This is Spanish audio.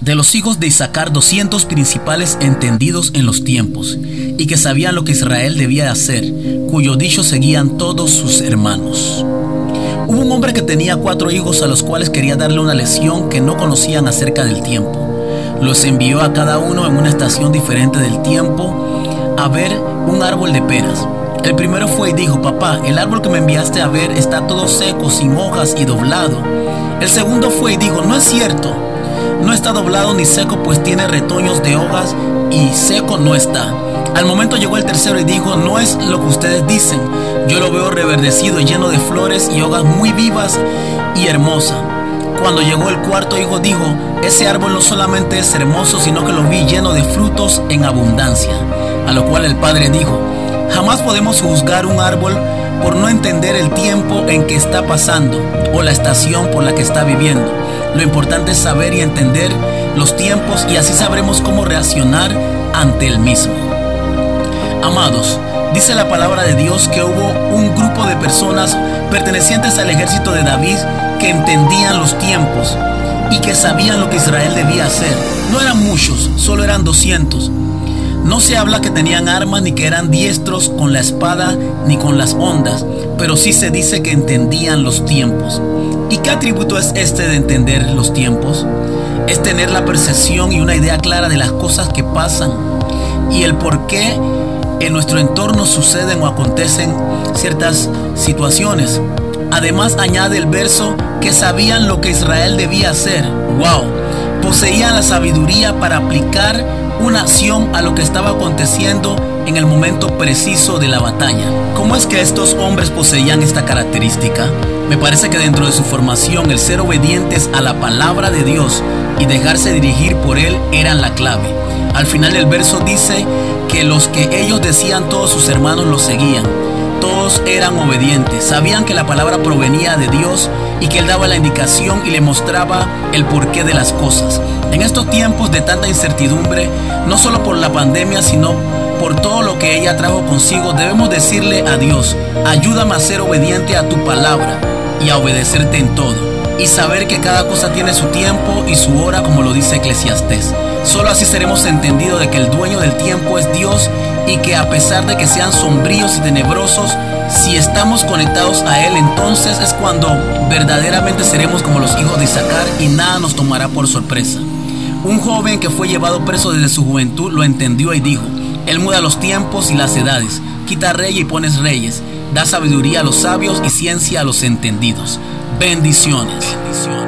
De los hijos de Isaacar, 200 principales entendidos en los tiempos, y que sabían lo que Israel debía hacer, cuyo dicho seguían todos sus hermanos. Hubo un hombre que tenía cuatro hijos a los cuales quería darle una lección que no conocían acerca del tiempo. Los envió a cada uno en una estación diferente del tiempo a ver un árbol de peras. El primero fue y dijo, papá, el árbol que me enviaste a ver está todo seco, sin hojas y doblado. El segundo fue y dijo, no es cierto, no está doblado ni seco, pues tiene retoños de hojas y seco no está. Al momento llegó el tercero y dijo, no es lo que ustedes dicen, yo lo veo reverdecido, lleno de flores y hojas muy vivas y hermosa. Cuando llegó el cuarto hijo dijo, ese árbol no solamente es hermoso, sino que lo vi lleno de frutos en abundancia. A lo cual el padre dijo, jamás podemos juzgar un árbol por no entender el tiempo en que está pasando o la estación por la que está viviendo. Lo importante es saber y entender los tiempos y así sabremos cómo reaccionar ante el mismo. Amados, dice la palabra de Dios que hubo un grupo de personas pertenecientes al ejército de David que entendían los tiempos y que sabían lo que Israel debía hacer. No eran muchos, solo eran 200. No se habla que tenían armas ni que eran diestros con la espada ni con las ondas, pero sí se dice que entendían los tiempos. ¿Y qué atributo es este de entender los tiempos? Es tener la percepción y una idea clara de las cosas que pasan y el por qué en nuestro entorno suceden o acontecen ciertas situaciones. Además añade el verso que sabían lo que Israel debía hacer. ¡Wow! Poseían la sabiduría para aplicar una acción a lo que estaba aconteciendo en el momento preciso de la batalla. ¿Cómo es que estos hombres poseían esta característica? Me parece que dentro de su formación el ser obedientes a la palabra de Dios y dejarse dirigir por Él eran la clave. Al final del verso dice que los que ellos decían todos sus hermanos los seguían. Todos eran obedientes, sabían que la palabra provenía de Dios y que Él daba la indicación y le mostraba el porqué de las cosas. En estos tiempos de tanta incertidumbre, no solo por la pandemia, sino por todo lo que ella trajo consigo, debemos decirle a Dios, ayúdame a ser obediente a tu palabra y a obedecerte en todo, y saber que cada cosa tiene su tiempo y su hora, como lo dice Eclesiastés. Solo así seremos entendidos de que el dueño del tiempo es Dios y que a pesar de que sean sombríos y tenebrosos, si estamos conectados a Él, entonces es cuando verdaderamente seremos como los hijos de Isaacar y nada nos tomará por sorpresa. Un joven que fue llevado preso desde su juventud lo entendió y dijo, Él muda los tiempos y las edades, quita reyes y pones reyes, da sabiduría a los sabios y ciencia a los entendidos. Bendiciones. Bendiciones.